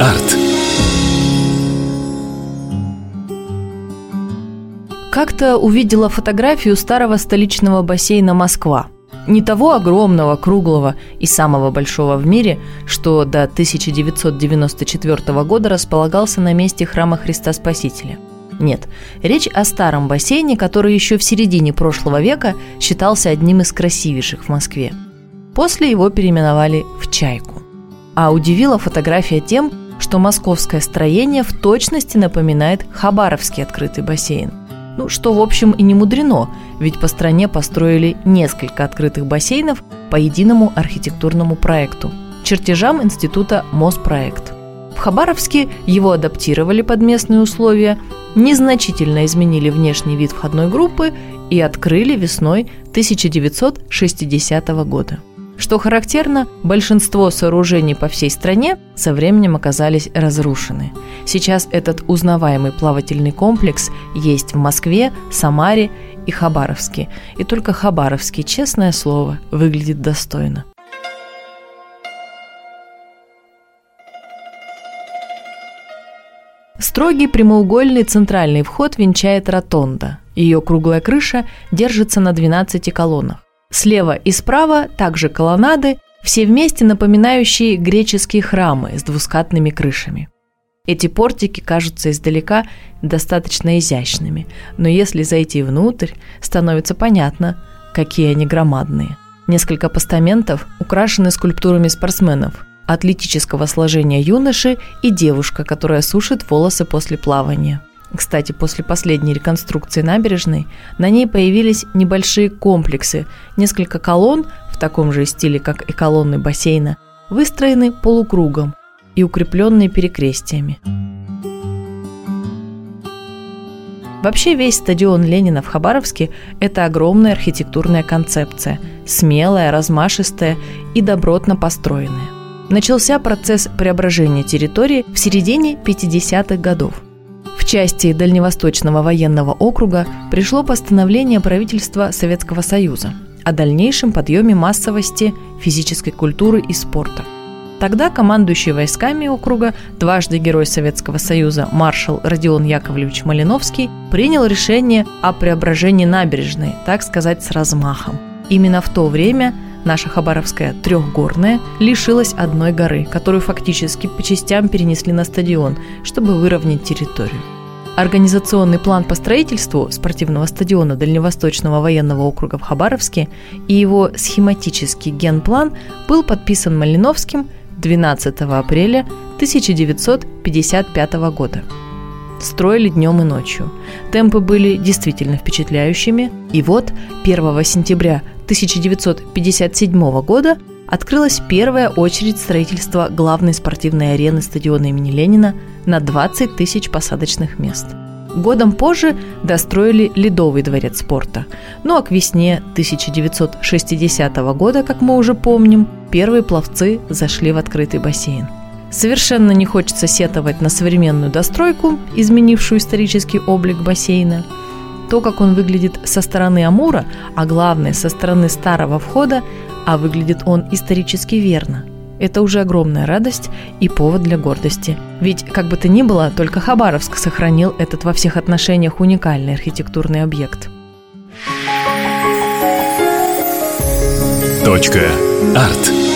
Арт. Как-то увидела фотографию старого столичного бассейна «Москва». Не того огромного, круглого и самого большого в мире, что до 1994 года располагался на месте храма Христа Спасителя. Нет, речь о старом бассейне, который еще в середине прошлого века считался одним из красивейших в Москве. После его переименовали в «Чайку». А удивила фотография тем, что московское строение в точности напоминает Хабаровский открытый бассейн. Ну, что, в общем, и не мудрено, ведь по стране построили несколько открытых бассейнов по единому архитектурному проекту – чертежам института Моспроект. В Хабаровске его адаптировали под местные условия, незначительно изменили внешний вид входной группы и открыли весной 1960 года. Что характерно, большинство сооружений по всей стране со временем оказались разрушены. Сейчас этот узнаваемый плавательный комплекс есть в Москве, Самаре и Хабаровске. И только Хабаровский, честное слово, выглядит достойно. Строгий прямоугольный центральный вход венчает ротонда. Ее круглая крыша держится на 12 колоннах. Слева и справа также колоннады, все вместе напоминающие греческие храмы с двускатными крышами. Эти портики кажутся издалека достаточно изящными, но если зайти внутрь, становится понятно, какие они громадные. Несколько постаментов украшены скульптурами спортсменов, атлетического сложения юноши и девушка, которая сушит волосы после плавания – кстати, после последней реконструкции набережной на ней появились небольшие комплексы, несколько колонн в таком же стиле, как и колонны бассейна, выстроены полукругом и укрепленные перекрестиями. Вообще весь стадион Ленина в Хабаровске – это огромная архитектурная концепция, смелая, размашистая и добротно построенная. Начался процесс преображения территории в середине 50-х годов – части Дальневосточного военного округа пришло постановление правительства Советского Союза о дальнейшем подъеме массовости физической культуры и спорта. Тогда командующий войсками округа, дважды Герой Советского Союза маршал Родион Яковлевич Малиновский принял решение о преображении набережной, так сказать, с размахом. Именно в то время наша Хабаровская трехгорная лишилась одной горы, которую фактически по частям перенесли на стадион, чтобы выровнять территорию. Организационный план по строительству спортивного стадиона Дальневосточного военного округа в Хабаровске и его схематический генплан был подписан Малиновским 12 апреля 1955 года. Строили днем и ночью. Темпы были действительно впечатляющими. И вот 1 сентября 1957 года открылась первая очередь строительства главной спортивной арены стадиона имени Ленина на 20 тысяч посадочных мест. Годом позже достроили Ледовый дворец спорта. Ну а к весне 1960 года, как мы уже помним, первые пловцы зашли в открытый бассейн. Совершенно не хочется сетовать на современную достройку, изменившую исторический облик бассейна – то, как он выглядит со стороны Амура, а главное, со стороны старого входа, а выглядит он исторически верно. Это уже огромная радость и повод для гордости. Ведь, как бы то ни было, только Хабаровск сохранил этот во всех отношениях уникальный архитектурный объект. Точка. Арт.